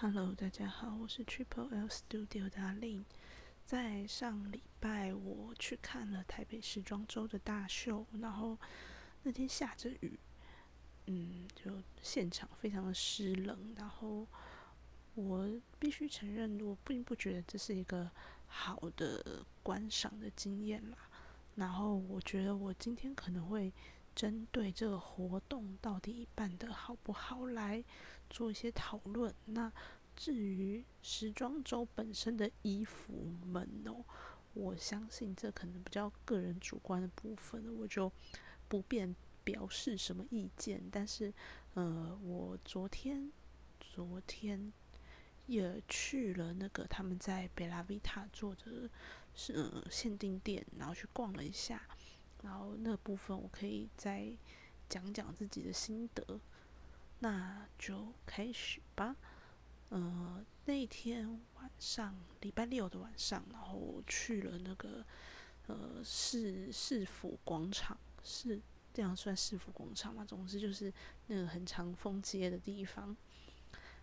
Hello，大家好，我是 Triple L Studio 的阿令。在上礼拜，我去看了台北时装周的大秀，然后那天下着雨，嗯，就现场非常的湿冷。然后我必须承认，我并不觉得这是一个好的观赏的经验啦。然后我觉得我今天可能会针对这个活动到底办得好不好来。做一些讨论。那至于时装周本身的衣服们哦，我相信这可能比较个人主观的部分，我就不便表示什么意见。但是，呃，我昨天昨天也去了那个他们在贝拉维塔做的是限定店，然后去逛了一下。然后那部分我可以再讲讲自己的心得。那就开始吧。呃，那天晚上，礼拜六的晚上，然后去了那个呃市市府广场，是这样算市府广场吗？总之就是那个很长风街的地方。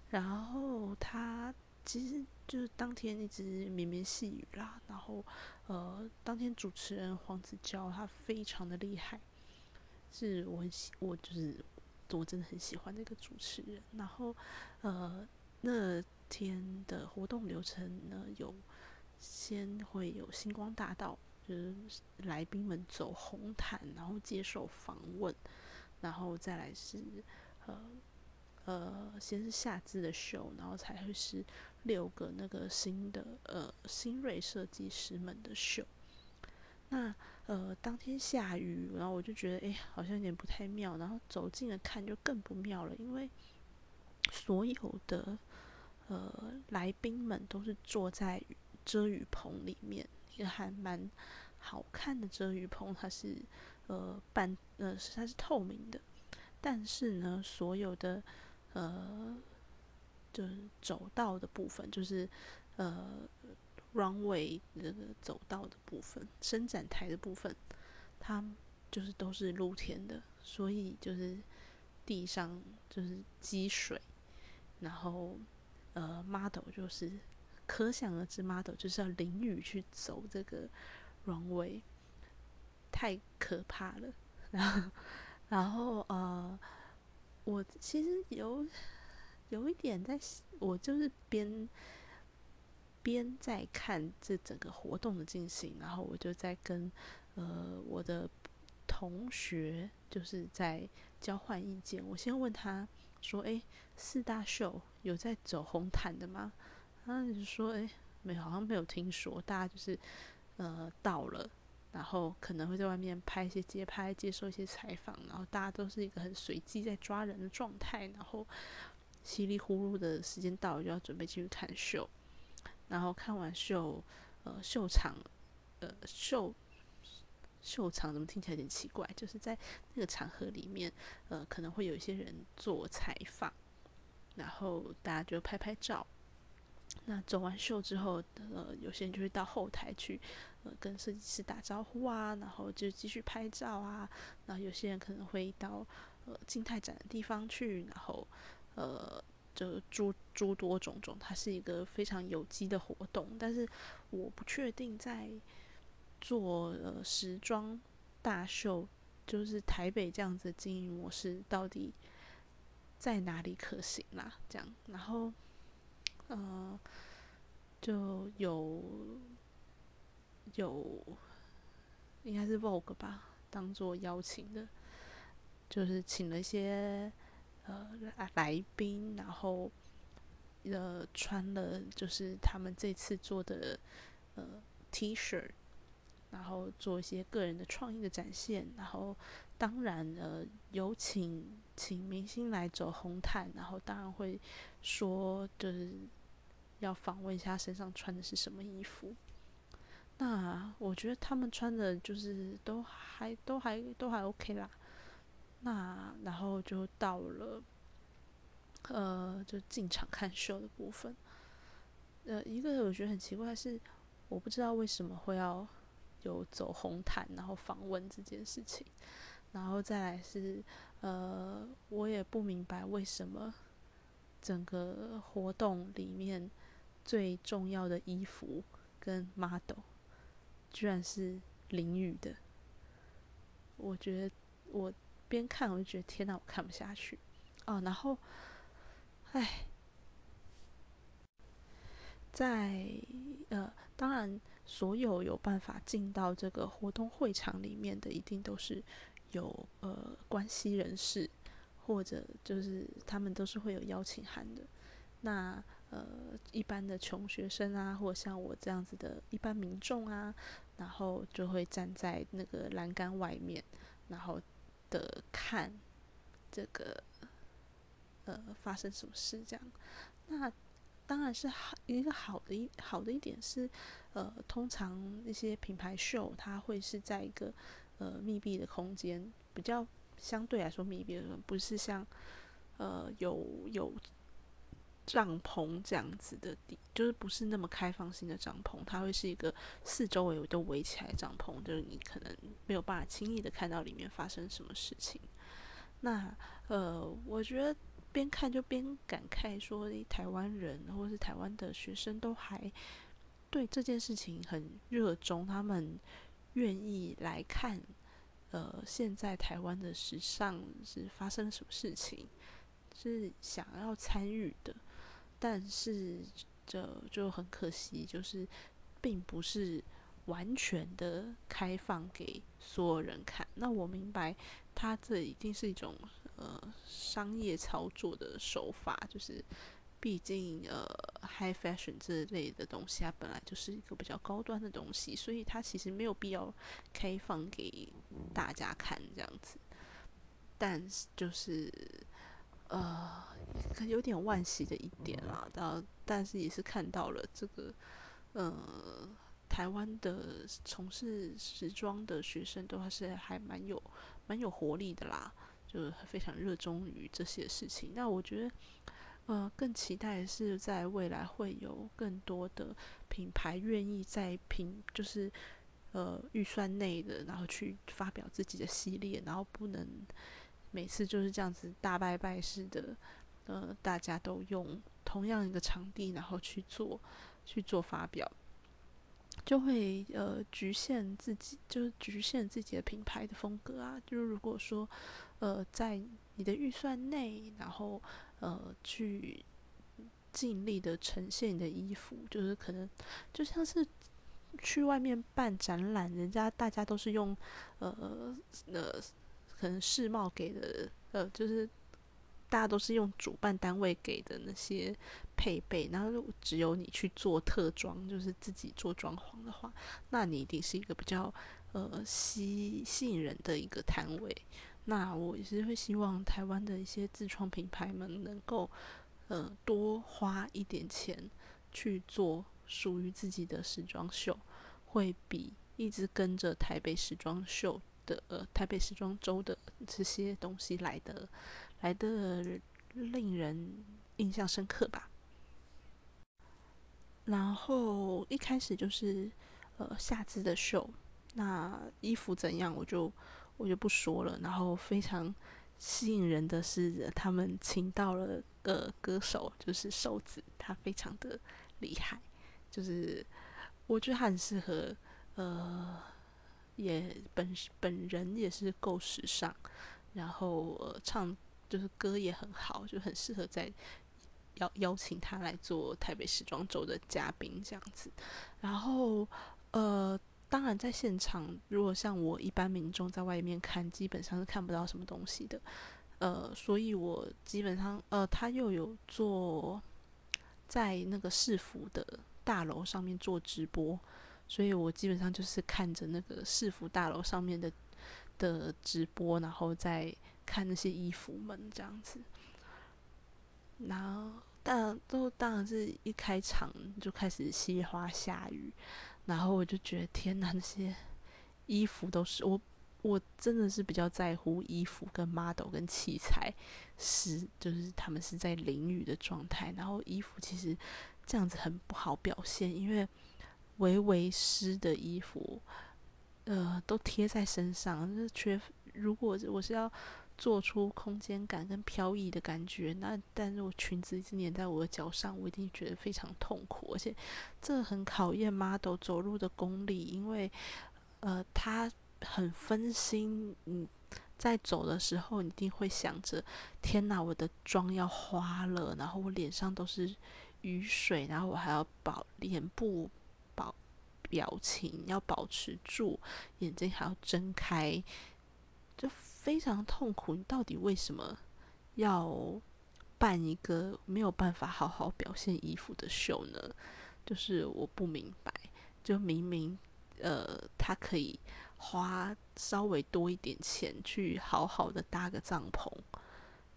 然后他其实就是当天一直绵绵细雨啦。然后呃，当天主持人黄子佼他非常的厉害，是我很喜我就是。我真的很喜欢那个主持人。然后，呃，那天的活动流程呢，有先会有星光大道，就是来宾们走红毯，然后接受访问，然后再来是呃呃，先是夏至的秀，然后才会是六个那个新的呃新锐设计师们的秀。那呃，当天下雨，然后我就觉得，哎，好像有点不太妙。然后走近了看，就更不妙了，因为所有的呃来宾们都是坐在遮雨棚里面，一个还蛮好看的遮雨棚，它是呃半呃它是透明的，但是呢，所有的呃就是走道的部分，就是呃。runway 那个走道的部分，伸展台的部分，它就是都是露天的，所以就是地上就是积水，然后呃 model 就是可想而知，model 就是要淋雨去走这个 runway，太可怕了。然后然后呃，我其实有有一点在，我就是边。边在看这整个活动的进行，然后我就在跟呃我的同学就是在交换意见。我先问他说：“哎，四大秀有在走红毯的吗？”他就说：“哎，没，好像没有听说。大家就是呃到了，然后可能会在外面拍一些街拍，接受一些采访，然后大家都是一个很随机在抓人的状态，然后稀里糊涂的时间到了就要准备进去看秀。”然后看完秀，呃，秀场，呃，秀秀场怎么听起来有点奇怪？就是在那个场合里面，呃，可能会有一些人做采访，然后大家就拍拍照。那走完秀之后，呃，有些人就会到后台去，呃，跟设计师打招呼啊，然后就继续拍照啊。然后有些人可能会到呃静态展的地方去，然后呃。就诸诸多种种，它是一个非常有机的活动，但是我不确定在做呃时装大秀，就是台北这样子经营模式到底在哪里可行啦？这样，然后呃就有有应该是 Vogue 吧，当做邀请的，就是请了一些。呃，来宾，然后呃，穿了就是他们这次做的呃 T 恤，然后做一些个人的创意的展现，然后当然呃，有请请明星来走红毯，然后当然会说就是要访问一下身上穿的是什么衣服。那我觉得他们穿的就是都还都还都还 OK 啦。那然后就到了，呃，就进场看秀的部分。呃，一个我觉得很奇怪是，我不知道为什么会要有走红毯然后访问这件事情。然后再来是，呃，我也不明白为什么整个活动里面最重要的衣服跟 model，居然是淋雨的。我觉得我边看我就觉得天哪，我看不下去哦。然后，唉，在呃，当然，所有有办法进到这个活动会场里面的，一定都是有呃关系人士，或者就是他们都是会有邀请函的。那呃，一般的穷学生啊，或像我这样子的一般民众啊。然后就会站在那个栏杆外面，然后的看这个呃发生什么事这样。那当然是好一个好的一好的一点是，呃，通常一些品牌秀它会是在一个呃密闭的空间，比较相对来说密闭的，不是像呃有有。帐篷这样子的地，就是不是那么开放性的帐篷，它会是一个四周围都围起来帐篷，就是你可能没有办法轻易的看到里面发生什么事情。那呃，我觉得边看就边感慨，说台湾人或者是台湾的学生都还对这件事情很热衷，他们愿意来看，呃，现在台湾的时尚是发生了什么事情，是想要参与的。但是这就很可惜，就是并不是完全的开放给所有人看。那我明白，它这一定是一种呃商业操作的手法，就是毕竟呃 high fashion 这类的东西，它本来就是一个比较高端的东西，所以它其实没有必要开放给大家看这样子。但是就是。呃，有点惋惜的一点啦，但但是也是看到了这个，呃，台湾的从事时装的学生都还是还蛮有蛮有活力的啦，就是非常热衷于这些事情。那我觉得，呃，更期待是在未来会有更多的品牌愿意在品，就是呃预算内的，然后去发表自己的系列，然后不能。每次就是这样子大拜拜式的，呃，大家都用同样一个场地，然后去做去做发表，就会呃局限自己，就是局限自己的品牌的风格啊。就是如果说呃在你的预算内，然后呃去尽力的呈现你的衣服，就是可能就像是去外面办展览，人家大家都是用呃呃。可能世贸给的，呃，就是大家都是用主办单位给的那些配备，然后只有你去做特装，就是自己做装潢的话，那你一定是一个比较呃吸吸引人的一个摊位。那我也是会希望台湾的一些自创品牌们能够呃多花一点钱去做属于自己的时装秀，会比一直跟着台北时装秀。的呃，台北时装周的这些东西来的来的令人印象深刻吧。然后一开始就是呃夏姿的秀，那衣服怎样我就我就不说了。然后非常吸引人的是，他们请到了个歌手，就是瘦子，他非常的厉害，就是我觉得他很适合呃。也本本人也是够时尚，然后呃唱就是歌也很好，就很适合在邀邀请他来做台北时装周的嘉宾这样子。然后呃，当然在现场，如果像我一般民众在外面看，基本上是看不到什么东西的。呃，所以我基本上呃，他又有做在那个市府的大楼上面做直播。所以我基本上就是看着那个市府大楼上面的的直播，然后在看那些衣服们这样子。然后，但都当然是一开场就开始稀花下雨，然后我就觉得天哪，那些衣服都是我，我真的是比较在乎衣服跟 model 跟器材是，就是他们是在淋雨的状态，然后衣服其实这样子很不好表现，因为。微微湿的衣服，呃，都贴在身上。就是缺，如果我是要做出空间感跟飘逸的感觉。那但是我裙子一直粘在我的脚上，我一定觉得非常痛苦，而且这很考验 model 走路的功力，因为呃，他很分心。嗯，在走的时候，你一定会想着：天哪，我的妆要花了，然后我脸上都是雨水，然后我还要保脸部保表情要保持住，眼睛还要睁开。非常痛苦，你到底为什么要办一个没有办法好好表现衣服的秀呢？就是我不明白，就明明呃，他可以花稍微多一点钱去好好的搭个帐篷，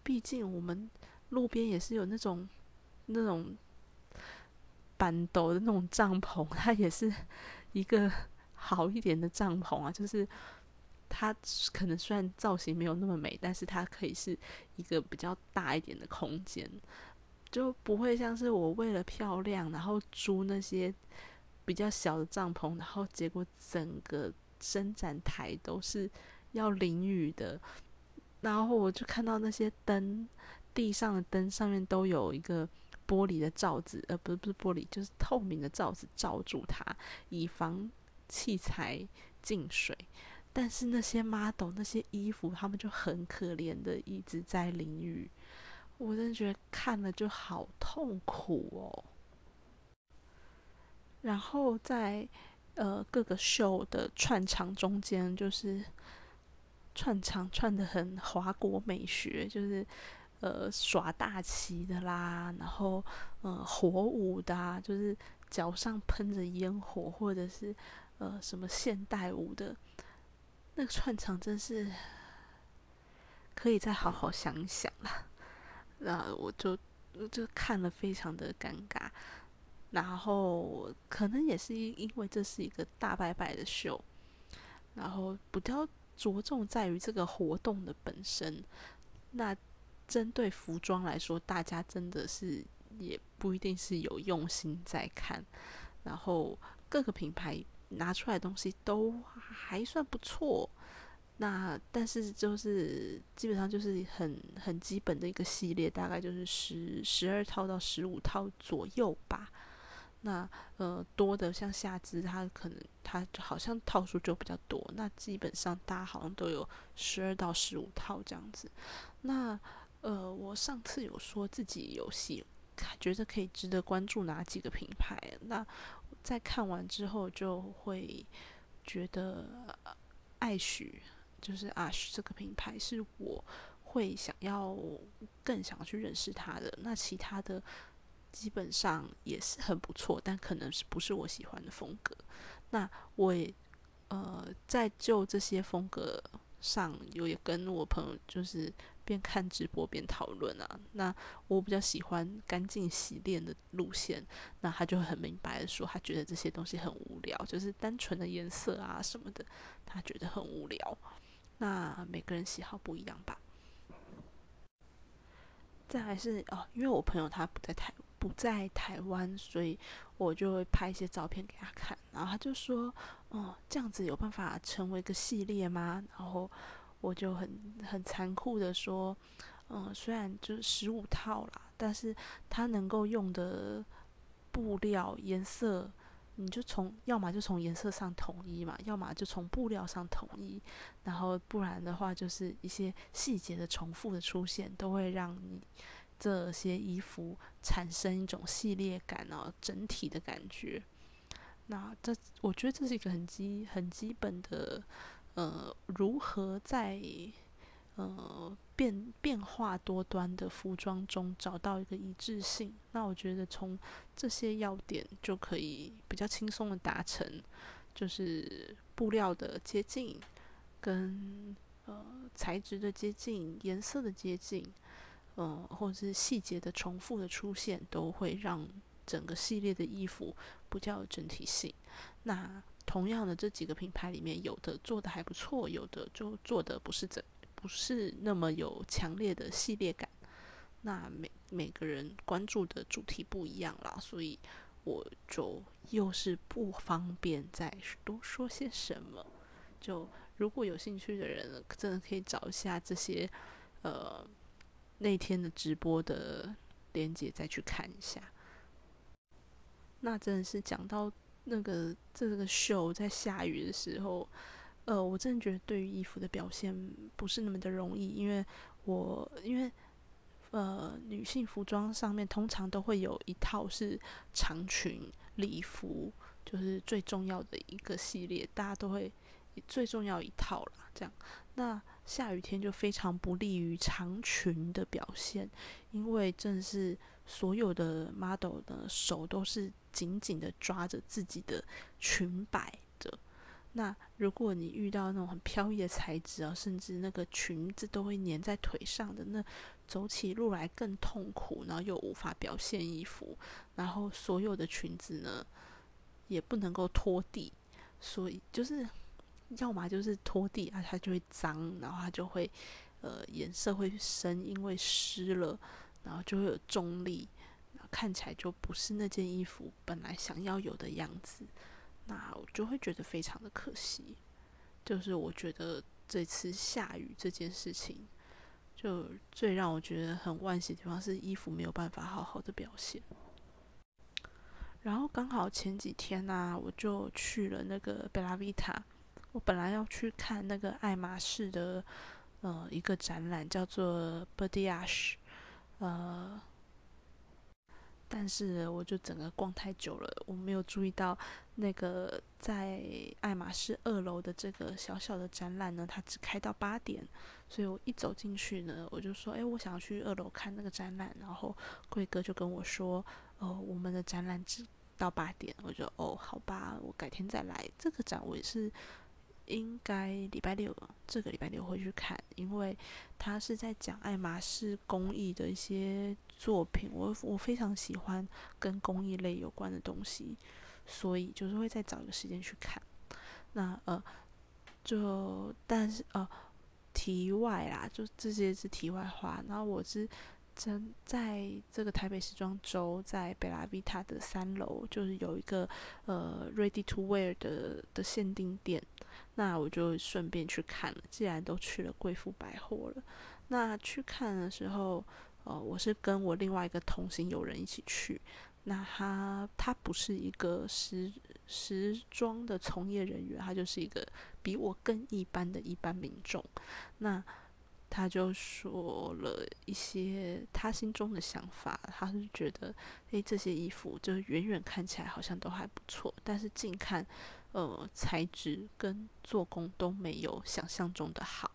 毕竟我们路边也是有那种那种板斗的那种帐篷，它也是一个 好一点的帐篷啊，就是。它可能虽然造型没有那么美，但是它可以是一个比较大一点的空间，就不会像是我为了漂亮，然后租那些比较小的帐篷，然后结果整个伸展台都是要淋雨的，然后我就看到那些灯，地上的灯上面都有一个玻璃的罩子，呃，不是不是玻璃，就是透明的罩子罩住它，以防器材进水。但是那些 model 那些衣服，他们就很可怜的一直在淋雨，我真的觉得看了就好痛苦哦。然后在呃各个秀的串场中间，就是串场串的很华国美学，就是呃耍大旗的啦，然后呃火舞的，就是脚上喷着烟火，或者是呃什么现代舞的。那个串场真是可以再好好想一想了，那我就就看了非常的尴尬，然后可能也是因因为这是一个大拜拜的秀，然后比较着重在于这个活动的本身。那针对服装来说，大家真的是也不一定是有用心在看，然后各个品牌。拿出来东西都还算不错，那但是就是基本上就是很很基本的一个系列，大概就是十十二套到十五套左右吧。那呃多的像夏姿，它可能它好像套数就比较多。那基本上大家好像都有十二到十五套这样子。那呃我上次有说自己有戏，觉得可以值得关注哪几个品牌？那在看完之后，就会觉得爱许就是 Ash 这个品牌是我会想要更想去认识它的。那其他的基本上也是很不错，但可能是不是我喜欢的风格。那我也呃在就这些风格上，有也跟我朋友就是。边看直播边讨论啊，那我比较喜欢干净洗练的路线，那他就很明白的说，他觉得这些东西很无聊，就是单纯的颜色啊什么的，他觉得很无聊。那每个人喜好不一样吧。再还是哦，因为我朋友他不在台不在台湾，所以我就会拍一些照片给他看，然后他就说，哦，这样子有办法成为个系列吗？然后。我就很很残酷的说，嗯，虽然就是十五套啦，但是它能够用的布料颜色，你就从要么就从颜色上统一嘛，要么就从布料上统一，然后不然的话就是一些细节的重复的出现，都会让你这些衣服产生一种系列感啊，整体的感觉。那这我觉得这是一个很基很基本的。呃，如何在呃变变化多端的服装中找到一个一致性？那我觉得从这些要点就可以比较轻松的达成，就是布料的接近，跟呃材质的接近，颜色的接近，呃或者是细节的重复的出现，都会让整个系列的衣服比较有整体性。那同样的这几个品牌里面，有的做的还不错，有的就做的不是怎不是那么有强烈的系列感。那每每个人关注的主题不一样啦，所以我就又是不方便再多说些什么，就如果有兴趣的人，真的可以找一下这些呃那天的直播的链接，再去看一下。那真的是讲到那个这个秀在下雨的时候，呃，我真的觉得对于衣服的表现不是那么的容易，因为我因为呃女性服装上面通常都会有一套是长裙礼服，就是最重要的一个系列，大家都会最重要一套啦。这样，那下雨天就非常不利于长裙的表现，因为正是所有的 model 的手都是。紧紧的抓着自己的裙摆的，那如果你遇到那种很飘逸的材质啊，甚至那个裙子都会粘在腿上的，那走起路来更痛苦，然后又无法表现衣服，然后所有的裙子呢也不能够拖地，所以就是要么就是拖地啊，它就会脏，然后它就会呃颜色会深，因为湿了，然后就会有重力。看起来就不是那件衣服本来想要有的样子，那我就会觉得非常的可惜。就是我觉得这次下雨这件事情，就最让我觉得很惋惜的地方是衣服没有办法好好的表现。然后刚好前几天呢，我就去了那个贝拉维塔，我本来要去看那个爱马仕的呃一个展览，叫做 b o d i a s h 呃。但是我就整个逛太久了，我没有注意到那个在爱马仕二楼的这个小小的展览呢，它只开到八点，所以我一走进去呢，我就说，哎，我想要去二楼看那个展览，然后贵哥就跟我说，哦，我们的展览只到八点，我就哦，好吧，我改天再来。这个展我也是。应该礼拜六，这个礼拜六会去看，因为他是在讲爱马仕工艺的一些作品，我我非常喜欢跟工艺类有关的东西，所以就是会再找一个时间去看。那呃，就但是呃，题外啦，就这些是题外话。然后我是。在在这个台北时装周，在贝拉维塔的三楼，就是有一个呃 ready to wear 的的限定店，那我就顺便去看了。既然都去了贵妇百货了，那去看的时候，呃，我是跟我另外一个同行友人一起去。那他他不是一个时时装的从业人员，他就是一个比我更一般的一般民众。那他就说了一些他心中的想法，他是觉得，诶，这些衣服就远远看起来好像都还不错，但是近看，呃，材质跟做工都没有想象中的好。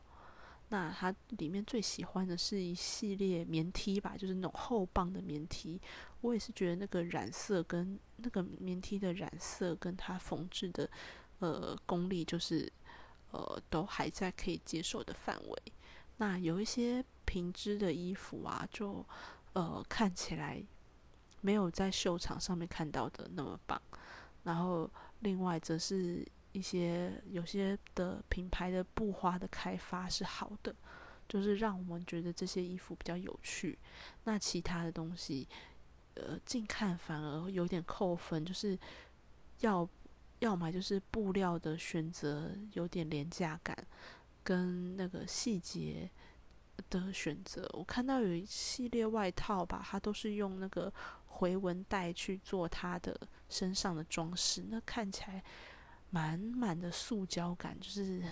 那他里面最喜欢的是一系列棉 T 吧，就是那种厚棒的棉 T。我也是觉得那个染色跟那个棉 T 的染色跟它缝制的，呃，功力就是，呃，都还在可以接受的范围。那有一些平织的衣服啊，就呃看起来没有在秀场上面看到的那么棒。然后另外则是一些有些的品牌的布花的开发是好的，就是让我们觉得这些衣服比较有趣。那其他的东西，呃，近看反而有点扣分，就是要要么就是布料的选择有点廉价感。跟那个细节的选择，我看到有一系列外套吧，它都是用那个回纹带去做它的身上的装饰，那看起来满满的塑胶感，就是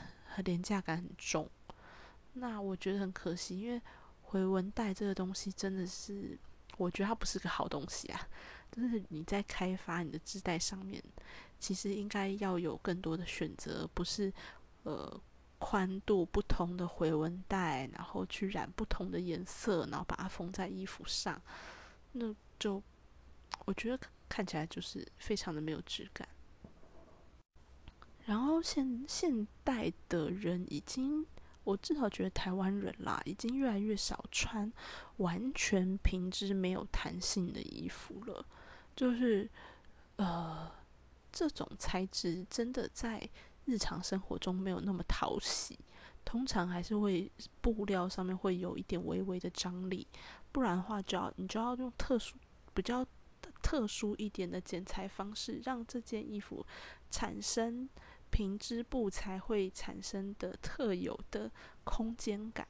廉价感很重。那我觉得很可惜，因为回纹带这个东西真的是，我觉得它不是个好东西啊。就是你在开发你的织带上面，其实应该要有更多的选择，不是呃。宽度不同的回纹带，然后去染不同的颜色，然后把它缝在衣服上，那就我觉得看起来就是非常的没有质感。然后现现代的人已经，我至少觉得台湾人啦，已经越来越少穿完全平织没有弹性的衣服了，就是呃，这种材质真的在。日常生活中没有那么讨喜，通常还是会布料上面会有一点微微的张力，不然的话就要你就要用特殊比较特殊一点的剪裁方式，让这件衣服产生平织布才会产生的特有的空间感，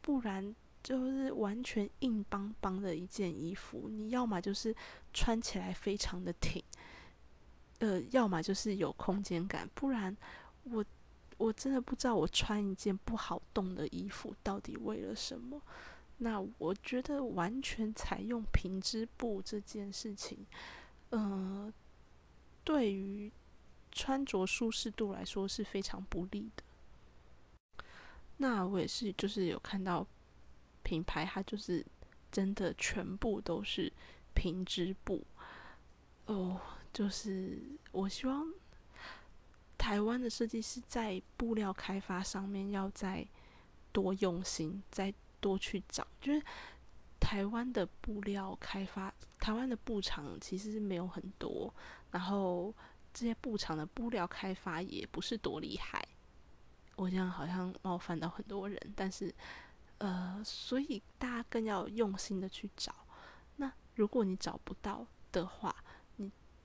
不然就是完全硬邦邦的一件衣服。你要么就是穿起来非常的挺，呃，要么就是有空间感，不然我我真的不知道我穿一件不好动的衣服到底为了什么。那我觉得完全采用平织布这件事情，呃，对于穿着舒适度来说是非常不利的。那我也是，就是有看到品牌，它就是真的全部都是平织布。哦，就是我希望台湾的设计师在布料开发上面要再多用心，再多去找。就是台湾的布料开发，台湾的布厂其实是没有很多，然后。这些布厂的布料开发也不是多厉害，我这样好像冒犯到很多人，但是，呃，所以大家更要用心的去找。那如果你找不到的话，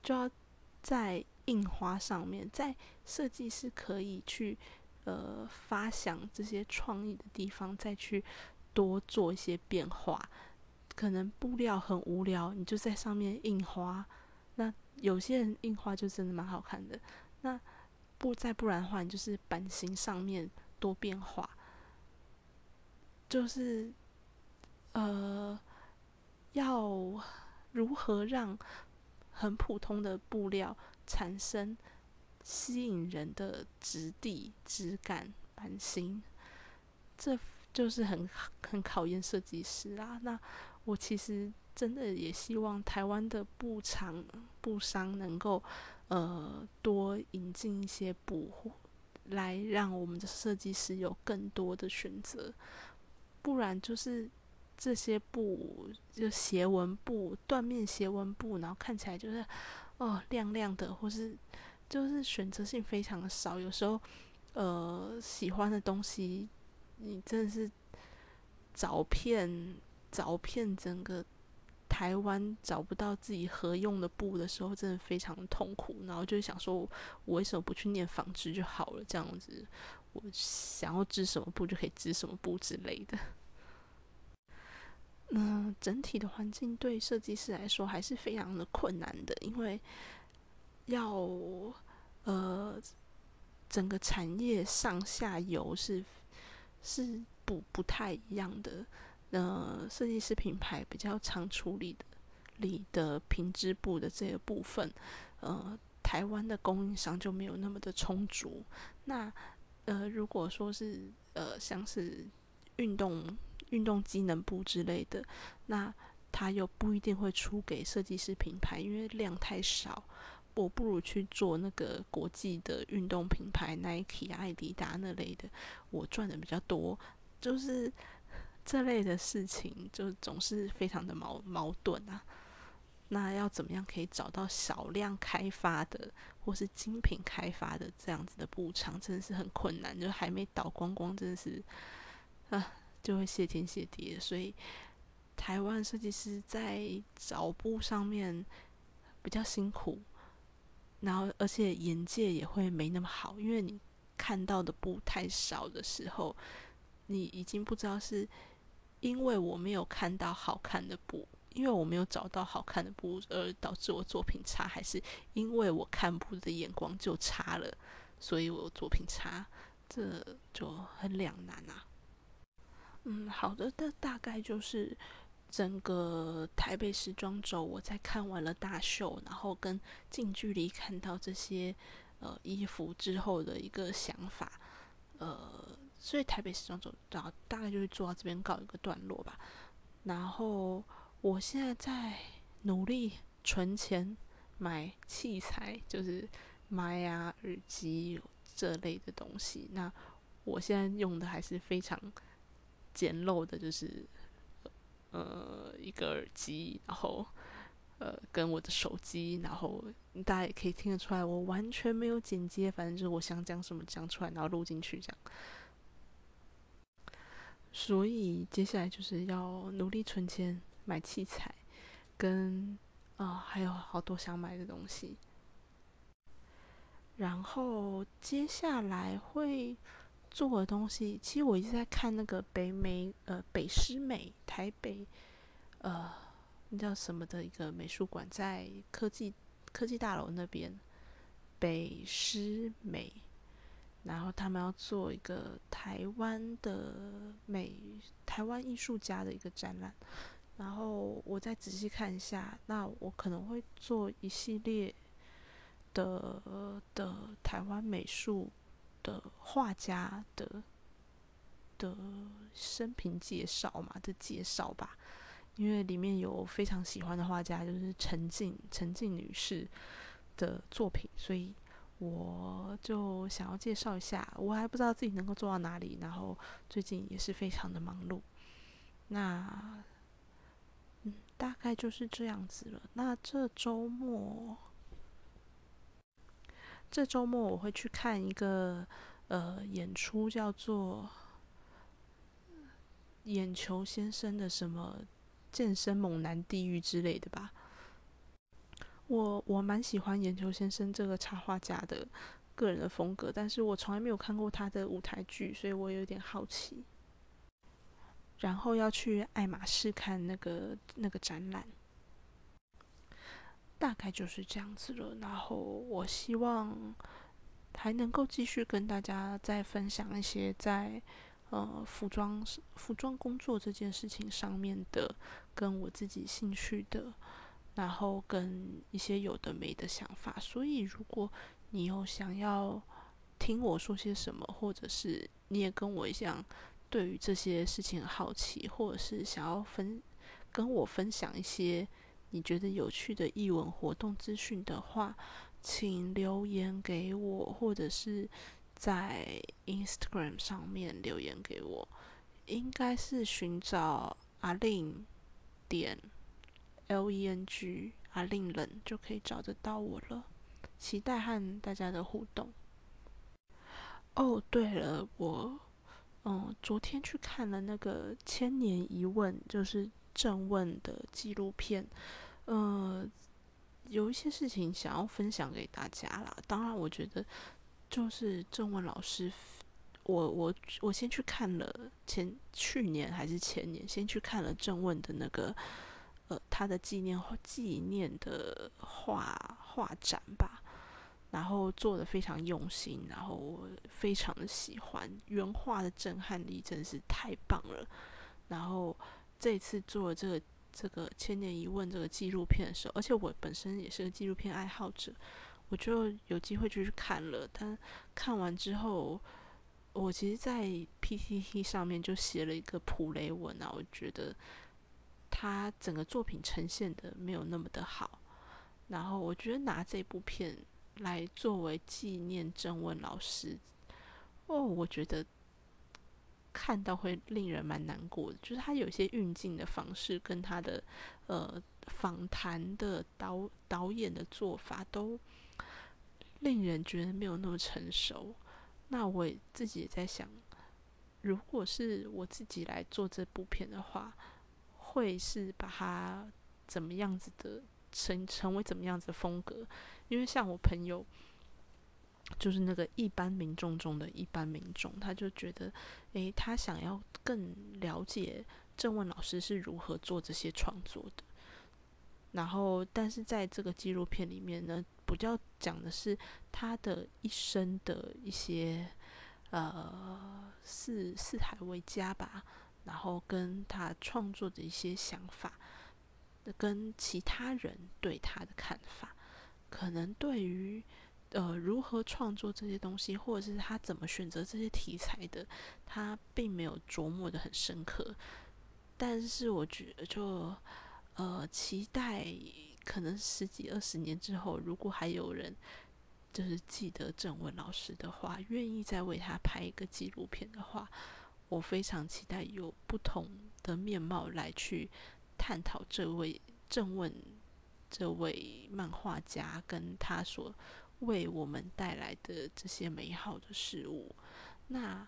就要在印花上面，在设计师可以去呃发想这些创意的地方，再去多做一些变化。可能布料很无聊，你就在上面印花。那有些人印花就真的蛮好看的，那不再不然的话，你就是版型上面多变化，就是呃，要如何让很普通的布料产生吸引人的质地、质感、版型，这就是很很考验设计师啊。那我其实。真的也希望台湾的布厂、布商能够，呃，多引进一些布，来让我们的设计师有更多的选择。不然就是这些布，就斜纹布、缎面斜纹布，然后看起来就是哦亮亮的，或是就是选择性非常的少。有时候，呃，喜欢的东西，你真的是找遍找遍整个。台湾找不到自己合用的布的时候，真的非常痛苦。然后就想说，我为什么不去念纺织就好了？这样子，我想要织什么布就可以织什么布之类的。那整体的环境对设计师来说还是非常的困难的，因为要呃整个产业上下游是是不不太一样的。呃，设计师品牌比较常处理的里的平织布的这个部分，呃，台湾的供应商就没有那么的充足。那呃，如果说是呃，像是运动运动机能布之类的，那它又不一定会出给设计师品牌，因为量太少。我不如去做那个国际的运动品牌，Nike、艾迪达那类的，我赚的比较多，就是。这类的事情就总是非常的矛矛盾啊。那要怎么样可以找到少量开发的或是精品开发的这样子的布厂，真的是很困难。就还没倒光光，真的是啊，就会谢天谢地。所以台湾设计师在找布上面比较辛苦，然后而且眼界也会没那么好，因为你看到的布太少的时候，你已经不知道是。因为我没有看到好看的布，因为我没有找到好看的布，而导致我作品差，还是因为我看布的眼光就差了，所以我作品差，这就很两难啊。嗯，好的，那大概就是整个台北时装周，我在看完了大秀，然后跟近距离看到这些呃衣服之后的一个想法，呃。所以台北时装周大大概就是做到这边告一个段落吧。然后我现在在努力存钱买器材，就是麦啊、耳机这类的东西。那我现在用的还是非常简陋的，就是呃一个耳机，然后呃跟我的手机，然后大家也可以听得出来，我完全没有剪接，反正就是我想讲什么讲出来，然后录进去这样。所以接下来就是要努力存钱买器材，跟啊还有好多想买的东西。然后接下来会做的东西，其实我一直在看那个北美呃北师美台北呃那叫什么的一个美术馆，在科技科技大楼那边北师美，然后他们要做一个台湾的美台湾艺术家的一个展览，然后我再仔细看一下，那我可能会做一系列。的的台湾美术的画家的的生平介绍嘛的介绍吧，因为里面有非常喜欢的画家，就是陈静陈静女士的作品，所以我就想要介绍一下。我还不知道自己能够做到哪里，然后最近也是非常的忙碌。那嗯，大概就是这样子了。那这周末。这周末我会去看一个呃演出，叫做眼球先生的什么健身猛男地狱之类的吧。我我蛮喜欢眼球先生这个插画家的个人的风格，但是我从来没有看过他的舞台剧，所以我有点好奇。然后要去爱马仕看那个那个展览。大概就是这样子了，然后我希望还能够继续跟大家再分享一些在呃服装服装工作这件事情上面的跟我自己兴趣的，然后跟一些有的没的想法。所以如果你有想要听我说些什么，或者是你也跟我一样对于这些事情好奇，或者是想要分跟我分享一些。你觉得有趣的译文活动资讯的话，请留言给我，或者是在 Instagram 上面留言给我，应该是寻找阿令点 L E N G 阿令人就可以找得到我了。期待和大家的互动。哦，对了，我嗯昨天去看了那个《千年一问》，就是正问的纪录片。呃，有一些事情想要分享给大家啦。当然，我觉得就是郑问老师，我我我先去看了前去年还是前年，先去看了郑问的那个呃他的纪念纪念的画画展吧。然后做的非常用心，然后我非常的喜欢原画的震撼力，真是太棒了。然后这次做这个。这个千年一问这个纪录片的时候，而且我本身也是个纪录片爱好者，我就有机会就去看了。但看完之后，我其实，在 PPT 上面就写了一个普雷文啊，我觉得他整个作品呈现的没有那么的好。然后我觉得拿这部片来作为纪念郑问老师，哦，我觉得。看到会令人蛮难过的，就是他有些运镜的方式，跟他的呃访谈的导导演的做法，都令人觉得没有那么成熟。那我自己也在想，如果是我自己来做这部片的话，会是把它怎么样子的成成为怎么样子的风格？因为像我朋友。就是那个一般民众中的一般民众，他就觉得，诶，他想要更了解郑问老师是如何做这些创作的。然后，但是在这个纪录片里面呢，比较讲的是他的一生的一些，呃，四四海为家吧，然后跟他创作的一些想法，跟其他人对他的看法，可能对于。呃，如何创作这些东西，或者是他怎么选择这些题材的，他并没有琢磨的很深刻。但是我觉，就呃，期待可能十几二十年之后，如果还有人就是记得郑文老师的话，愿意再为他拍一个纪录片的话，我非常期待有不同的面貌来去探讨这位郑问这位漫画家跟他所。为我们带来的这些美好的事物，那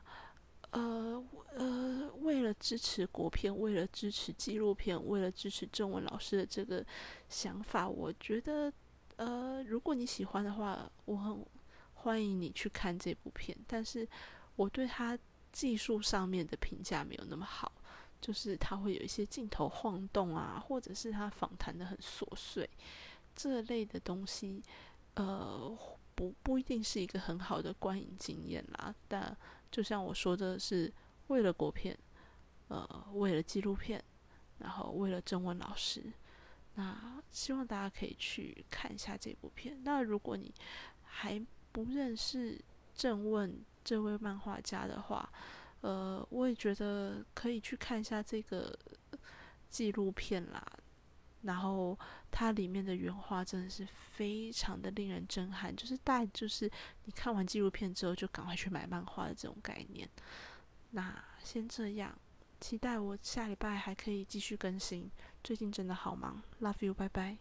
呃呃，为了支持国片，为了支持纪录片，为了支持正文老师的这个想法，我觉得呃，如果你喜欢的话，我很欢迎你去看这部片，但是我对它技术上面的评价没有那么好，就是它会有一些镜头晃动啊，或者是它访谈的很琐碎，这类的东西，呃，不不一定是一个很好的观影经验啦。但就像我说的是，为了国片，呃，为了纪录片，然后为了郑文老师。那希望大家可以去看一下这部片。那如果你还不认识郑问这位漫画家的话，呃，我也觉得可以去看一下这个纪录片啦。然后它里面的原画真的是非常的令人震撼，就是大就是你看完纪录片之后就赶快去买漫画的这种概念。那先这样。期待我下礼拜还可以继续更新，最近真的好忙，Love you，拜拜。